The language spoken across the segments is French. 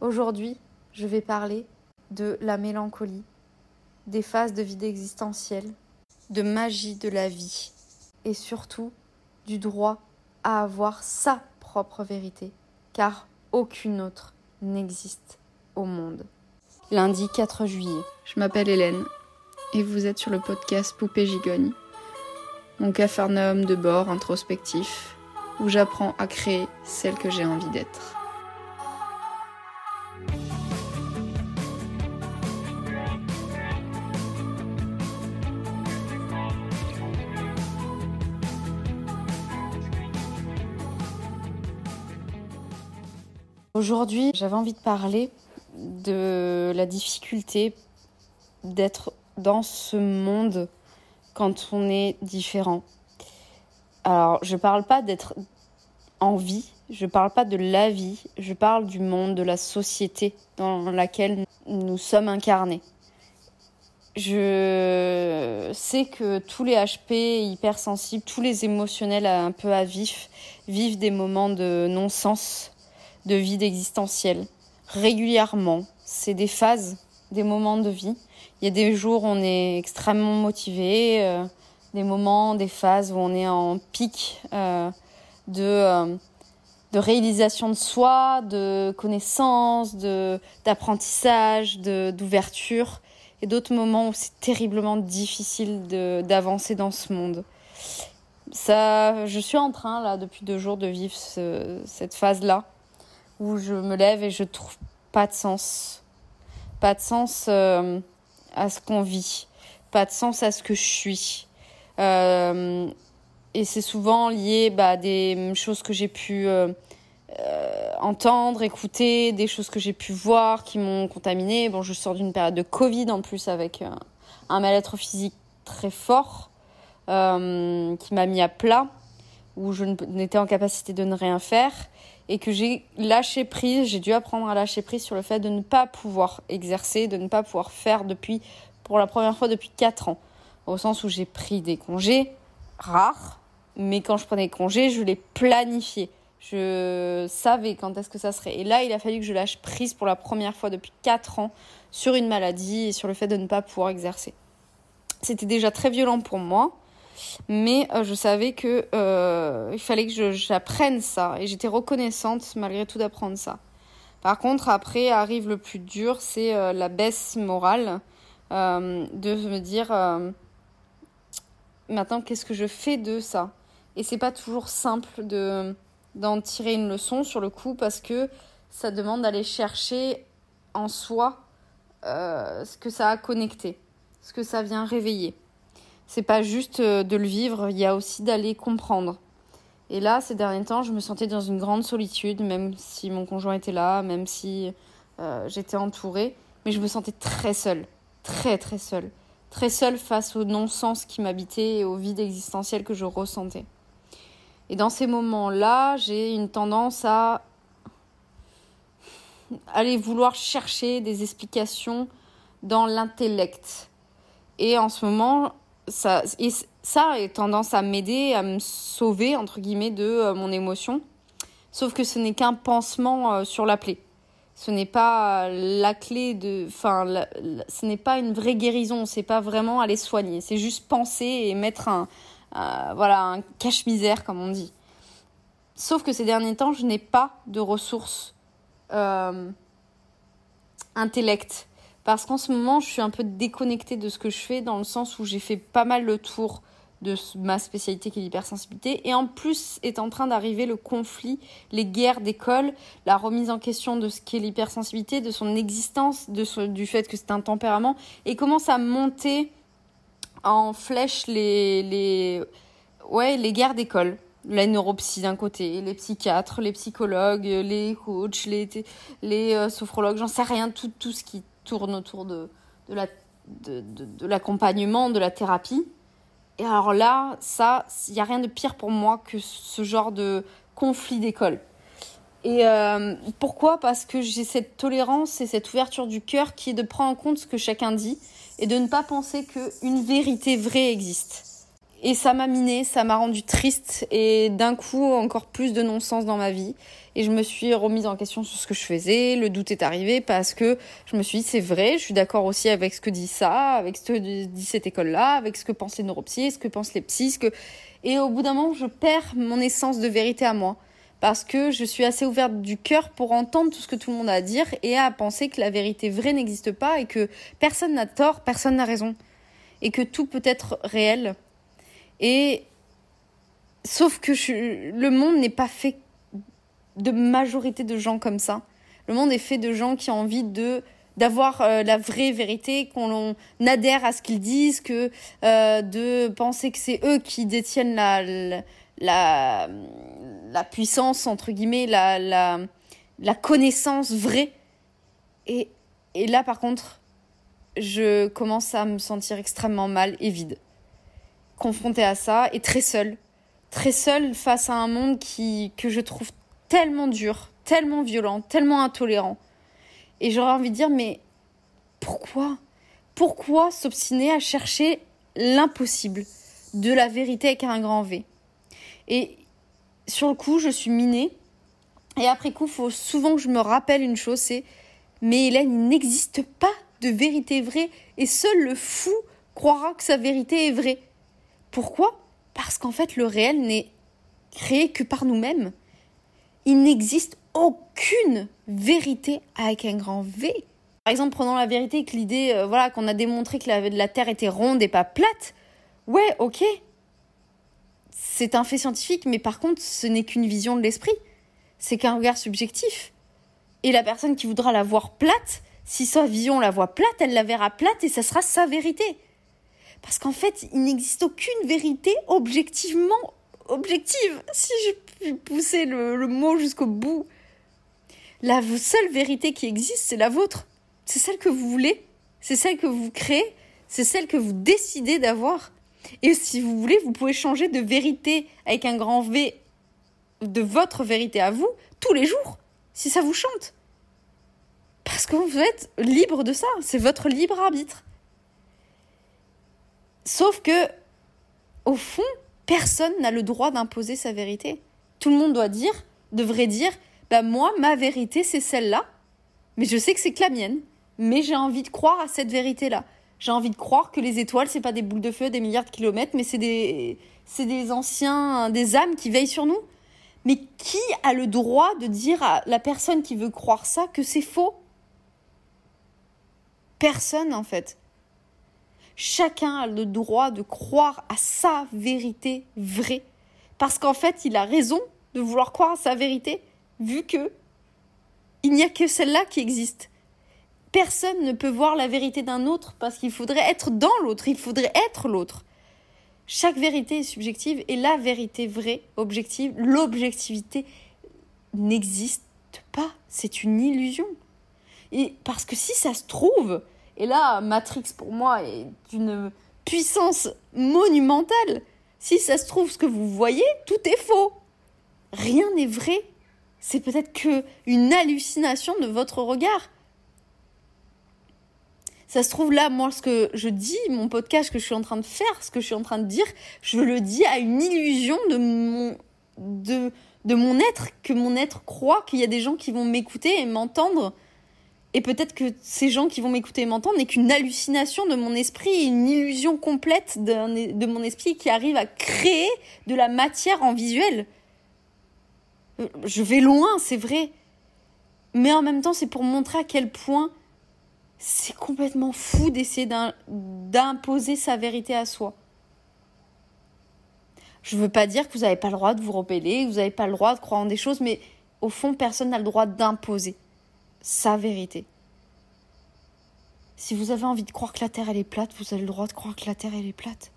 Aujourd'hui, je vais parler de la mélancolie, des phases de vide existentiel, de magie de la vie et surtout du droit à avoir sa propre vérité, car aucune autre n'existe au monde. Lundi 4 juillet. Je m'appelle Hélène et vous êtes sur le podcast Poupée Gigogne, mon capharnaüm de bord introspectif où j'apprends à créer celle que j'ai envie d'être. Aujourd'hui, j'avais envie de parler de la difficulté d'être dans ce monde quand on est différent. Alors, je parle pas d'être en vie, je parle pas de la vie, je parle du monde, de la société dans laquelle nous sommes incarnés. Je sais que tous les HP hypersensibles, tous les émotionnels un peu à vif vivent des moments de non-sens de vide existentiel. Régulièrement, c'est des phases, des moments de vie. Il y a des jours où on est extrêmement motivé, euh, des moments, des phases où on est en pic euh, de, euh, de réalisation de soi, de connaissance, d'apprentissage, de d'ouverture, et d'autres moments où c'est terriblement difficile d'avancer dans ce monde. Ça, je suis en train là depuis deux jours de vivre cette phase là où je me lève et je trouve pas de sens. Pas de sens euh, à ce qu'on vit. Pas de sens à ce que je suis. Euh, et c'est souvent lié bah, à des choses que j'ai pu euh, entendre, écouter, des choses que j'ai pu voir qui m'ont contaminé. Bon, je sors d'une période de Covid en plus avec un mal-être physique très fort qui m'a mis à plat, où je n'étais en capacité de ne rien faire et que j'ai lâché prise, j'ai dû apprendre à lâcher prise sur le fait de ne pas pouvoir exercer, de ne pas pouvoir faire depuis, pour la première fois depuis 4 ans. Au sens où j'ai pris des congés rares, mais quand je prenais des congés, je les planifiais. Je savais quand est-ce que ça serait. Et là, il a fallu que je lâche prise pour la première fois depuis 4 ans sur une maladie et sur le fait de ne pas pouvoir exercer. C'était déjà très violent pour moi mais euh, je savais que euh, il fallait que j'apprenne ça. Et j'étais reconnaissante malgré tout d'apprendre ça. Par contre, après arrive le plus dur, c'est euh, la baisse morale. De me dire maintenant qu'est-ce que je fais de ça? Et c'est pas toujours simple de d'en tirer une leçon sur le coup parce que ça demande d'aller chercher en soi ce que ça a connecté, ce que ça vient réveiller c'est pas juste euh, de le vivre, il y a aussi d'aller comprendre. Et là, ces derniers temps, je me sentais dans une grande solitude, même si mon conjoint était là, même si euh, j'étais entourée, mais je me sentais très seule, très très seule, très seule face au non-sens qui m'habitait et au vide existentiel que je ressentais. Et dans ces moments-là, j'ai une tendance à aller vouloir chercher des explications dans l'intellect. Et en ce moment, ça, et ça a tendance à m'aider à me sauver, entre guillemets, de euh, mon émotion. Sauf que ce n'est qu'un pansement euh, sur la plaie. Ce n'est pas la clé de. Enfin, ce n'est pas une vraie guérison. C'est pas vraiment aller soigner. C'est juste penser et mettre un. voilà, un cache-misère, comme on dit. Sauf que ces derniers temps, je n'ai pas de ressources euh, intellect parce qu'en ce moment, je suis un peu déconnectée de ce que je fais dans le sens où j'ai fait pas mal le tour de ma spécialité qui est l'hypersensibilité. Et en plus est en train d'arriver le conflit, les guerres d'école, la remise en question de ce qu'est l'hypersensibilité, de son existence, de du fait que c'est un tempérament, et commence à monter en flèche les, les, guerres d'école. La neuropsy d'un côté, les psychiatres, les psychologues, les coachs, les, les euh, sophrologues, j'en sais rien, tout, tout ce qui tourne autour de, de la de, de, l'accompagnement, de la thérapie. Et alors là, ça, il n'y a rien de pire pour moi que ce genre de conflit d'école. Et euh, pourquoi? Parce que j'ai cette tolérance et cette ouverture du cœur qui est de prendre en compte ce que chacun dit et de ne pas penser qu'une vérité vraie existe. Et ça m'a miné, ça m'a rendu triste et d'un coup encore plus de non-sens dans ma vie. Et je me suis remise en question sur ce que je faisais. Le doute est arrivé parce que je me suis dit c'est vrai, je suis d'accord aussi avec ce que dit ça, avec ce que dit cette école-là, avec ce que pensent les neuropsies, ce que pensent les psys. Et au bout d'un moment, je perds mon essence de vérité à moi. Parce que je suis assez ouverte du cœur pour entendre tout ce que tout le monde a à dire et à penser que la vérité vraie n'existe pas et que personne n'a tort, personne n'a raison. Et que tout peut être réel et sauf que le monde n'est pas fait de majorité de gens comme ça. Le monde est fait de gens qui ont envie de d'avoir euh, la vraie vérité, qu'on adhère à ce qu'ils disent, que euh, de penser que c'est eux qui détiennent la, la, la, puissance, entre guillemets, la, la, la connaissance vraie. Et, et là, par contre, je commence à me sentir extrêmement mal et vide confrontée à ça et très seule. Très seule face à un monde qui, que je trouve tellement dur, tellement violent, tellement intolérant. Et j'aurais envie de dire, mais pourquoi? Pourquoi s'obstiner à chercher l'impossible de la vérité avec un grand V? Et sur le coup, je suis minée. Et après coup, il faut souvent que je me rappelle une chose, c'est mais Hélène, il n'existe pas de vérité vraie et seul le fou croira que sa vérité est vraie. Pourquoi? Parce qu'en fait, le réel n'est créé que par nous-mêmes. Il n'existe aucune vérité avec un grand V. Par exemple, prenons la vérité que l'idée, euh, voilà, qu'on a démontré que la, Terre était ronde et pas plate. Ouais, ok. C'est un fait scientifique, mais par contre, ce n'est qu'une vision de l'esprit. C'est qu'un regard subjectif. Et la personne qui voudra la voir plate, si sa vision la voit plate, elle la verra plate et ça sera sa vérité. Parce qu'en fait, il n'existe aucune vérité objectivement objective, si je puis pousser le, mot jusqu'au bout. La seule vérité qui existe, c'est la vôtre. C'est celle que vous voulez, c'est celle que vous créez, c'est celle que vous décidez d'avoir. Et si vous voulez, vous pouvez changer de vérité avec un grand V de votre vérité à vous tous les jours, si ça vous chante. Parce que vous êtes libre de ça, c'est votre libre arbitre. Sauf que, au fond, personne n'a le droit d'imposer sa vérité. Tout le monde doit dire, devrait dire, bah moi, ma vérité, c'est celle-là, mais je sais que c'est que la mienne, mais j'ai envie de croire à cette vérité-là. J'ai envie de croire que les étoiles, c'est pas des boules de feu des milliards de kilomètres, mais c'est des, c'est des anciens, des âmes qui veillent sur nous. Mais qui a le droit de dire à la personne qui veut croire ça que c'est faux? Personne, en fait. Chacun a le droit de croire à sa vérité vraie. Parce qu'en fait, il a raison de vouloir croire à sa vérité, vu que il n'y a que celle-là qui existe. Personne ne peut voir la vérité d'un autre parce qu'il faudrait être dans l'autre, il faudrait être l'autre. Chaque vérité est subjective et la vérité vraie, objective, l'objectivité n'existe pas. C'est une illusion. Et parce que si ça se trouve, et là, Matrix, pour moi, est d'une puissance monumentale. Si ça se trouve, ce que vous voyez, tout est faux. Rien n'est vrai. C'est peut-être que une hallucination de votre regard. Ça se trouve là, moi, ce que je dis, mon podcast que je suis en train de faire, ce que je suis en train de dire, je le dis à une illusion de mon, de, de mon être, que mon être croit qu'il y a des gens qui vont m'écouter et m'entendre et peut-être que ces gens qui vont m'écouter et m'entendre n'est qu'une hallucination de mon esprit, une illusion complète de mon esprit qui arrive à créer de la matière en visuel. Je vais loin, c'est vrai. Mais en même temps, c'est pour montrer à quel point c'est complètement fou d'essayer d'imposer sa vérité à soi. Je ne veux pas dire que vous n'avez pas le droit de vous rebeller, que vous n'avez pas le droit de croire en des choses, mais au fond, personne n'a le droit d'imposer sa vérité. Si vous avez envie de croire que la Terre elle est plate, vous avez le droit de croire que la Terre elle est plate.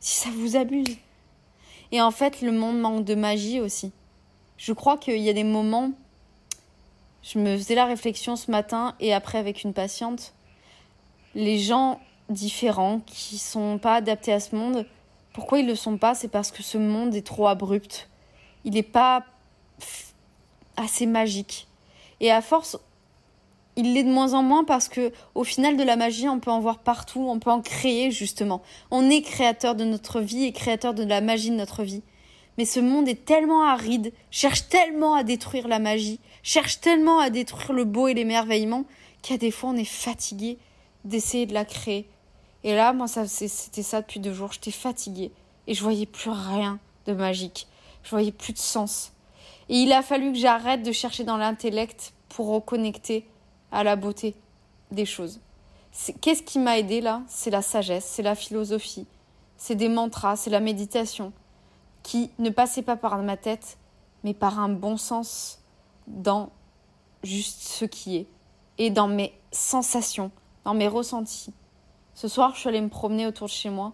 Si ça vous abuse. Et en fait, le monde manque de magie aussi. Je crois qu'il y a des moments. Je me faisais la réflexion ce matin et après avec une patiente. Les gens différents qui sont pas adaptés à ce monde, pourquoi ils le sont pas? C'est parce que ce monde est trop abrupt. Il n'est pas assez magique. Et à force, il l'est de moins en moins parce que au final de la magie, on peut en voir partout, on peut en créer justement. On est créateur de notre vie et créateur de la magie de notre vie. Mais ce monde est tellement aride, cherche tellement à détruire la magie, cherche tellement à détruire le beau et l'émerveillement, qu'à des fois on est fatigué d'essayer de la créer. Et là, moi, c'était ça depuis deux jours. J'étais fatiguée et je voyais plus rien de magique. Je voyais plus de sens. Et il a fallu que j'arrête de chercher dans l'intellect pour reconnecter à la beauté des choses. Qu'est-ce qui m'a aidé là? C'est la sagesse, c'est la philosophie, c'est des mantras, c'est la méditation qui ne passait pas par ma tête, mais par un bon sens dans juste ce qui est et dans mes sensations, dans mes ressentis. Ce soir, je suis allée me promener autour de chez moi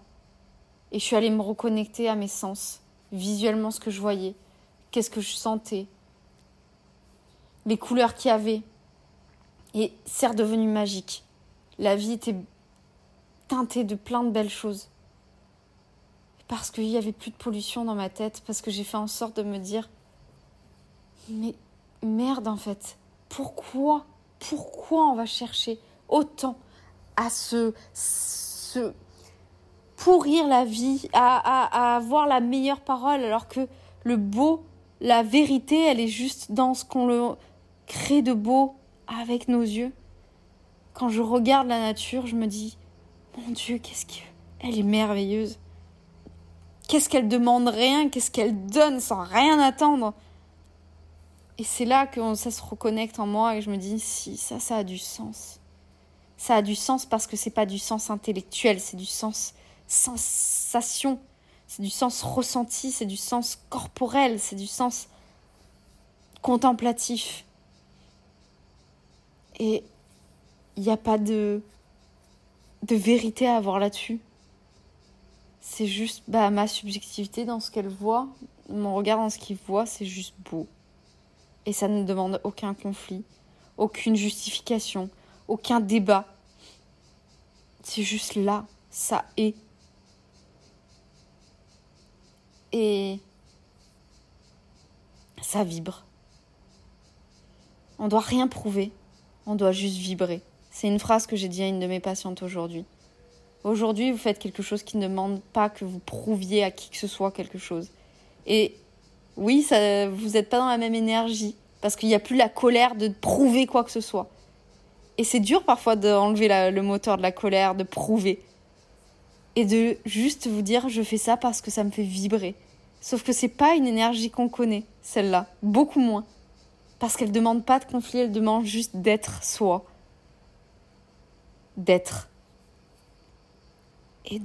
et je suis allée me reconnecter à mes sens, visuellement ce que je voyais, qu'est-ce que je sentais, les couleurs qu'il y avait. Et c'est redevenu magique. La vie était teintée de plein de belles choses. Parce qu'il n'y avait plus de pollution dans ma tête, parce que j'ai fait en sorte de me dire Mais merde en fait, pourquoi Pourquoi on va chercher autant à se, pourrir la vie, à, à, avoir la meilleure parole, alors que le beau, la vérité, elle est juste dans ce qu'on le crée de beau avec nos yeux. Quand je regarde la nature, je me dis, mon Dieu, qu'est-ce qu'elle est merveilleuse. Qu'est-ce qu'elle demande rien, qu'est-ce qu'elle donne sans rien attendre. Et c'est là que ça se reconnecte en moi et je me dis, si, ça, ça a du sens ça a du sens parce que c'est pas du sens intellectuel, c'est du sens sensation, c'est du sens ressenti, c'est du sens corporel, c'est du sens contemplatif. Et il n'y a pas de, de vérité à avoir là-dessus. C'est juste bah, ma subjectivité dans ce qu'elle voit, mon regard dans ce qu'il voit, c'est juste beau. Et ça ne demande aucun conflit, aucune justification, aucun débat. C'est juste là, ça est. Et ça vibre. On doit rien prouver, on doit juste vibrer. C'est une phrase que j'ai dit à une de mes patientes aujourd'hui. Aujourd'hui, vous faites quelque chose qui ne demande pas que vous prouviez à qui que ce soit quelque chose. Et oui, ça, vous n'êtes pas dans la même énergie, parce qu'il n'y a plus la colère de prouver quoi que ce soit. Et c'est dur parfois d'enlever le moteur de la colère, de prouver. Et de juste vous dire je fais ça parce que ça me fait vibrer. Sauf que c'est pas une énergie qu'on connaît, celle-là. Beaucoup moins. Parce qu'elle demande pas de conflit, elle demande juste d'être soi. D'être. Et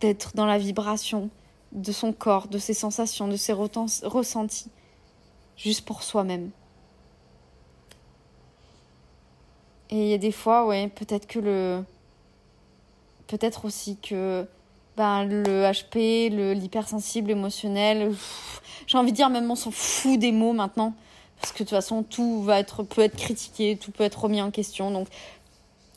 d'être dans la vibration de son corps, de ses sensations, de ses ressentis. Juste pour soi-même. Et il y a des fois, ouais, peut-être que le. Peut-être aussi que ben, le HP, l'hypersensible émotionnel, j'ai envie de dire même on s'en fout des mots maintenant. Parce que de toute façon, tout peut être critiqué, tout peut être remis en question. Donc,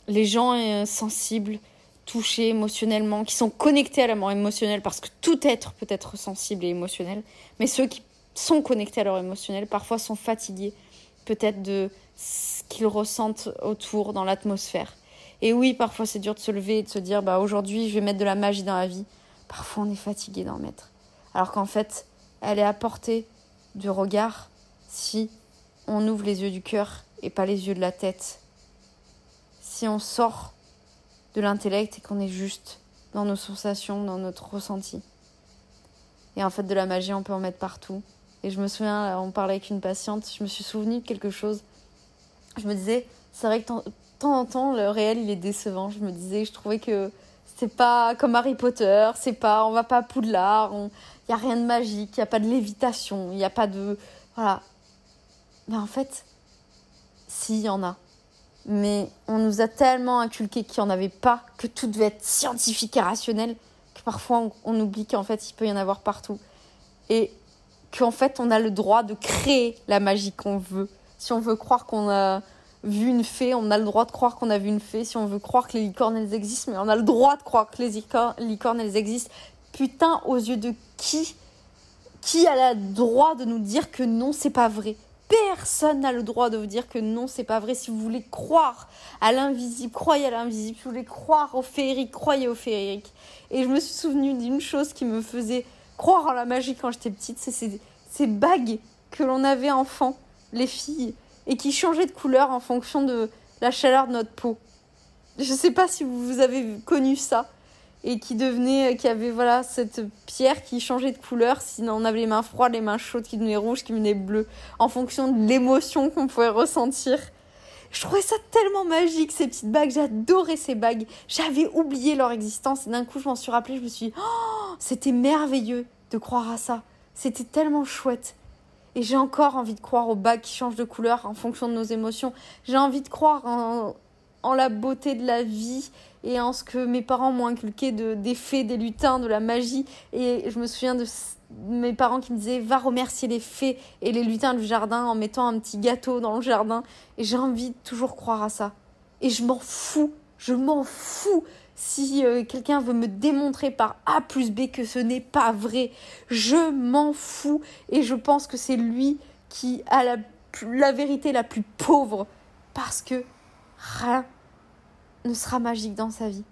les gens euh, sensibles, touchés émotionnellement, qui sont connectés à la mort émotionnelle, parce que tout être peut être sensible et émotionnel, mais ceux qui sont connectés à leur émotionnel, parfois sont fatigués, peut-être de ce qu'ils ressentent autour, dans l'atmosphère. Et oui, parfois c'est dur de se lever et de se dire bah aujourd'hui je vais mettre de la magie dans la vie. Parfois on est fatigué d'en mettre. Alors qu'en fait, elle est à portée du regard si on ouvre les yeux du cœur et pas les yeux de la tête. Si on sort de l'intellect et qu'on est juste dans nos sensations, dans notre ressenti. Et en fait, de la magie, on peut en mettre partout. Et je me souviens, on parlait avec une patiente, je me suis souvenu de quelque chose je me disais, c'est vrai que de temps en temps, le réel, il est décevant. Je me disais, je trouvais que c'est pas comme Harry Potter, c'est pas, on va pas à Poudlard, il n'y a rien de magique, il n'y a pas de lévitation, il n'y a pas de. Voilà. Mais en fait, si, il y en a. Mais on nous a tellement inculqué qu'il n'y en avait pas, que tout devait être scientifique et rationnel, que parfois on, on oublie qu'en fait, il peut y en avoir partout. Et qu'en fait, on a le droit de créer la magie qu'on veut si on veut croire qu'on a vu une fée, on a le droit de croire qu'on a vu une fée. Si on veut croire que les licornes, elles existent, mais on a le droit de croire que les licornes, elles existent. Putain, aux yeux de qui? Qui a le droit de nous dire que non, c'est pas vrai? Personne n'a le droit de vous dire que non, c'est pas vrai. Si vous voulez croire à l'invisible, croyez à l'invisible. Si vous voulez croire au féerique, croyez au féerique. Et je me suis souvenu d'une chose qui me faisait croire en la magie quand j'étais petite, c'est ces, ces bagues que l'on avait enfant, les filles, et qui changeaient de couleur en fonction de la chaleur de notre peau. Je sais pas si vous avez connu ça et qui devenait, qui avait voilà cette pierre qui changeait de couleur. Sinon, on avait les mains froides, les mains chaudes qui devenaient rouges, qui devenaient bleues, en fonction de l'émotion qu'on pouvait ressentir. Je trouvais ça tellement magique, ces petites bagues. J'adorais ces bagues. J'avais oublié leur existence et d'un coup, je m'en suis rappelée. Je me suis dit, oh, c'était merveilleux de croire à ça. C'était tellement chouette. Et j'ai encore envie de croire aux bagues qui changent de couleur en fonction de nos émotions. J'ai envie de croire en, en la beauté de la vie et en ce que mes parents m'ont inculqué de, des fées, des lutins, de la magie. Et je me souviens de mes parents qui me disaient va remercier les fées et les lutins du jardin en mettant un petit gâteau dans le jardin. Et j'ai envie de toujours croire à ça. Et je m'en fous, je m'en fous si euh, quelqu'un veut me démontrer par A plus B que ce n'est pas vrai. Je m'en fous et je pense que c'est lui qui a la, la vérité la plus pauvre parce que rien ne sera magique dans sa vie.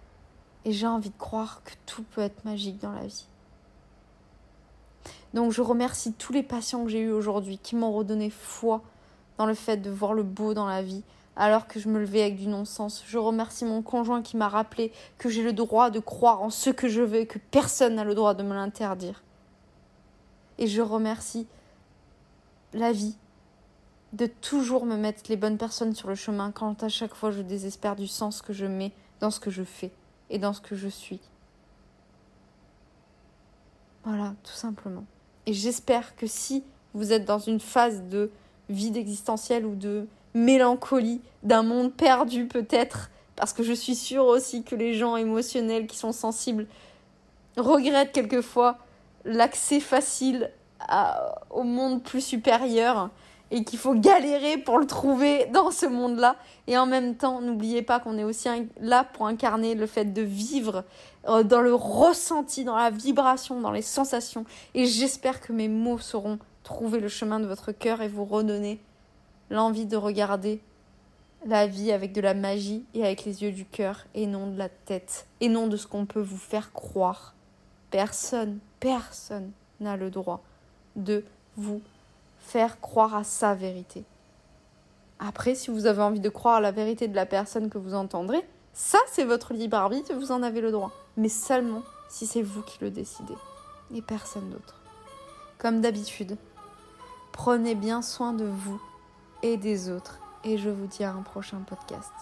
Et j'ai envie de croire que tout peut être magique dans la vie. Donc je remercie tous les patients que j'ai eus aujourd'hui qui m'ont redonné foi dans le fait de voir le beau dans la vie alors que je me levais avec du non-sens. Je remercie mon conjoint qui m'a rappelé que j'ai le droit de croire en ce que je veux que personne n'a le droit de me l'interdire. Et je remercie la vie de toujours me mettre les bonnes personnes sur le chemin quand à chaque fois je désespère du sens que je mets dans ce que je fais et dans ce que je suis. Voilà, tout simplement. Et j'espère que si vous êtes dans une phase de vide existentiel ou de mélancolie, d'un monde perdu peut-être, parce que je suis sûre aussi que les gens émotionnels qui sont sensibles regrettent quelquefois l'accès facile au monde plus supérieur et qu'il faut galérer pour le trouver dans ce monde-là. Et en même temps, n'oubliez pas qu'on est aussi là pour incarner le fait de vivre euh, dans le ressenti, dans la vibration, dans les sensations. Et j'espère que mes mots sauront trouver le chemin de votre cœur et vous redonner l'envie de regarder la vie avec de la magie et avec les yeux du cœur et non de la tête et non de ce qu'on peut vous faire croire. Personne, personne n'a le droit de vous faire croire à sa vérité. Après, si vous avez envie de croire à la vérité de la personne que vous entendrez, ça c'est votre libre arbitre, vous en avez le droit. Mais seulement si c'est vous qui le décidez et personne d'autre. Comme d'habitude, prenez bien soin de vous et des autres et je vous dis à un prochain podcast.